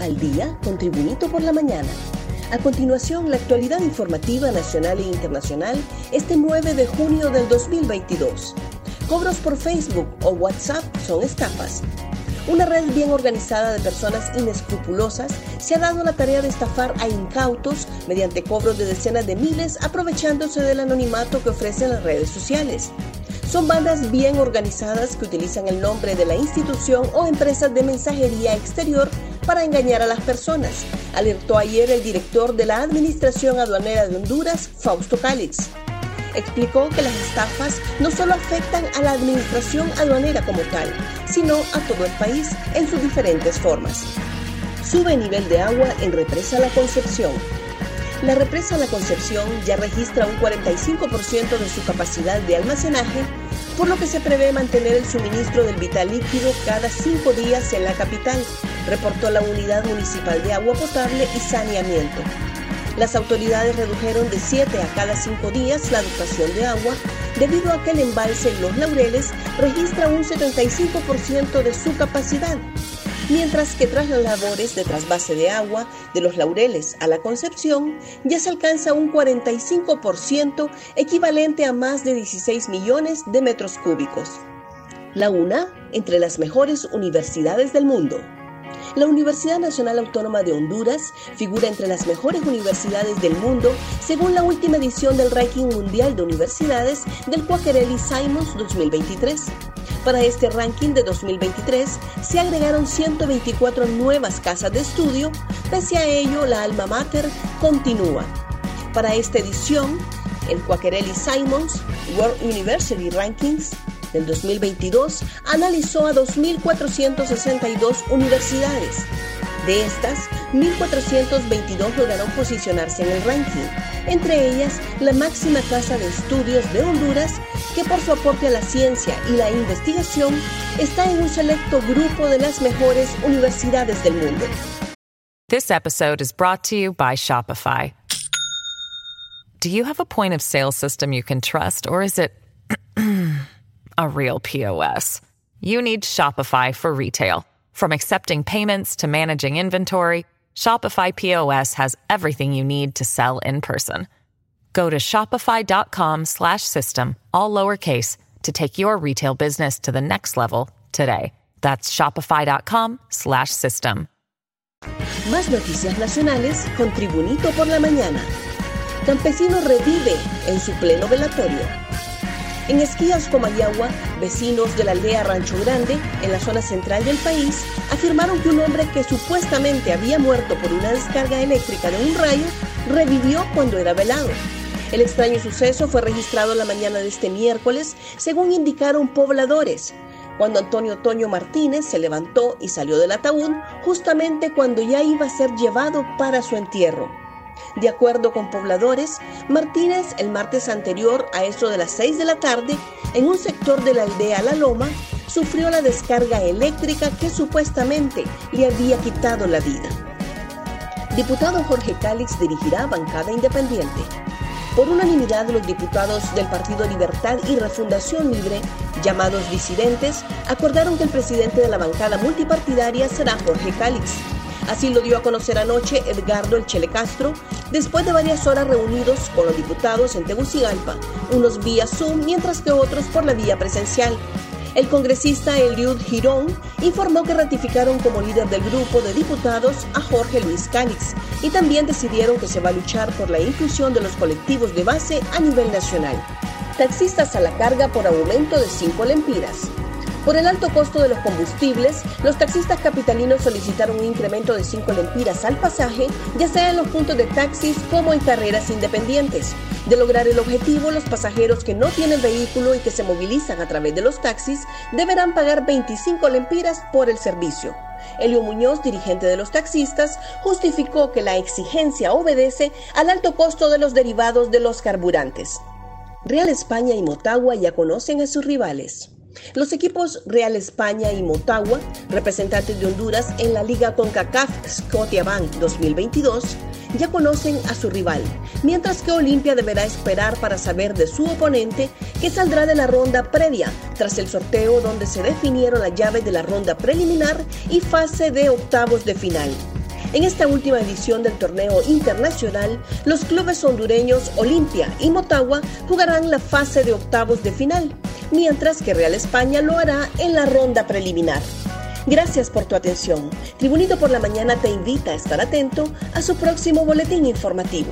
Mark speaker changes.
Speaker 1: Al día con Tribunito por la mañana. A continuación, la actualidad informativa nacional e internacional este 9 de junio del 2022. Cobros por Facebook o WhatsApp son estafas. Una red bien organizada de personas inescrupulosas se ha dado la tarea de estafar a incautos mediante cobros de decenas de miles aprovechándose del anonimato que ofrecen las redes sociales. Son bandas bien organizadas que utilizan el nombre de la institución o empresas de mensajería exterior para engañar a las personas, alertó ayer el director de la Administración Aduanera de Honduras, Fausto Cálix. Explicó que las estafas no solo afectan a la administración aduanera como tal, sino a todo el país en sus diferentes formas. Sube nivel de agua en Represa La Concepción. La represa La Concepción ya registra un 45% de su capacidad de almacenaje, por lo que se prevé mantener el suministro del vital líquido cada cinco días en la capital, reportó la Unidad Municipal de Agua Potable y Saneamiento. Las autoridades redujeron de 7 a cada 5 días la dotación de agua debido a que el embalse Los Laureles registra un 75% de su capacidad, mientras que tras las labores de trasvase de agua de Los Laureles a la Concepción ya se alcanza un 45% equivalente a más de 16 millones de metros cúbicos. La UNA entre las mejores universidades del mundo. La Universidad Nacional Autónoma de Honduras figura entre las mejores universidades del mundo según la última edición del Ranking Mundial de Universidades del Quakerelli Simons 2023. Para este ranking de 2023 se agregaron 124 nuevas casas de estudio, pese a ello la alma mater continúa. Para esta edición, el Quakerelli Simons World University Rankings del 2022 analizó a 2.462 universidades. De estas, 1.422 lograron posicionarse en el ranking, entre ellas la máxima casa de estudios de Honduras, que por su aporte a la ciencia y la investigación está en un selecto grupo de las mejores universidades del mundo.
Speaker 2: This episode is brought to you by Shopify. Do you have a point of sale system you can trust, or is it a real POS? You need Shopify for retail. From accepting payments to managing inventory, Shopify POS has everything you need to sell in person. Go to shopify.com slash system, all lowercase, to take your retail business to the next level today. That's shopify.com slash system.
Speaker 1: Más noticias nacionales con Tribunito por la mañana. Campesino revive en su pleno velatorio. En Esquías, Comayagua, vecinos de la aldea Rancho Grande, en la zona central del país, afirmaron que un hombre que supuestamente había muerto por una descarga eléctrica de un rayo revivió cuando era velado. El extraño suceso fue registrado la mañana de este miércoles, según indicaron pobladores, cuando Antonio Toño Martínez se levantó y salió del ataúd justamente cuando ya iba a ser llevado para su entierro. De acuerdo con pobladores, Martínez el martes anterior a eso de las 6 de la tarde, en un sector de la aldea La Loma, sufrió la descarga eléctrica que supuestamente le había quitado la vida. Diputado Jorge Cálix dirigirá bancada independiente. Por unanimidad, los diputados del Partido Libertad y Refundación Libre, llamados disidentes, acordaron que el presidente de la bancada multipartidaria será Jorge Cálix. Así lo dio a conocer anoche Edgardo El Chele Castro, después de varias horas reunidos con los diputados en Tegucigalpa, unos vía Zoom, mientras que otros por la vía presencial. El congresista Eliud Girón informó que ratificaron como líder del grupo de diputados a Jorge Luis Cálix y también decidieron que se va a luchar por la inclusión de los colectivos de base a nivel nacional. Taxistas a la carga por aumento de 5 lempiras. Por el alto costo de los combustibles, los taxistas capitalinos solicitaron un incremento de 5 lempiras al pasaje, ya sea en los puntos de taxis como en carreras independientes. De lograr el objetivo, los pasajeros que no tienen vehículo y que se movilizan a través de los taxis deberán pagar 25 lempiras por el servicio. Elio Muñoz, dirigente de los taxistas, justificó que la exigencia obedece al alto costo de los derivados de los carburantes. Real España y Motagua ya conocen a sus rivales. Los equipos Real España y Motagua, representantes de Honduras en la Liga CONCACAF Scotiabank 2022, ya conocen a su rival, mientras que Olimpia deberá esperar para saber de su oponente que saldrá de la ronda previa, tras el sorteo donde se definieron las llaves de la ronda preliminar y fase de octavos de final. En esta última edición del torneo internacional, los clubes hondureños Olimpia y Motagua jugarán la fase de octavos de final, mientras que Real España lo hará en la ronda preliminar. Gracias por tu atención. Tribunito por la Mañana te invita a estar atento a su próximo boletín informativo.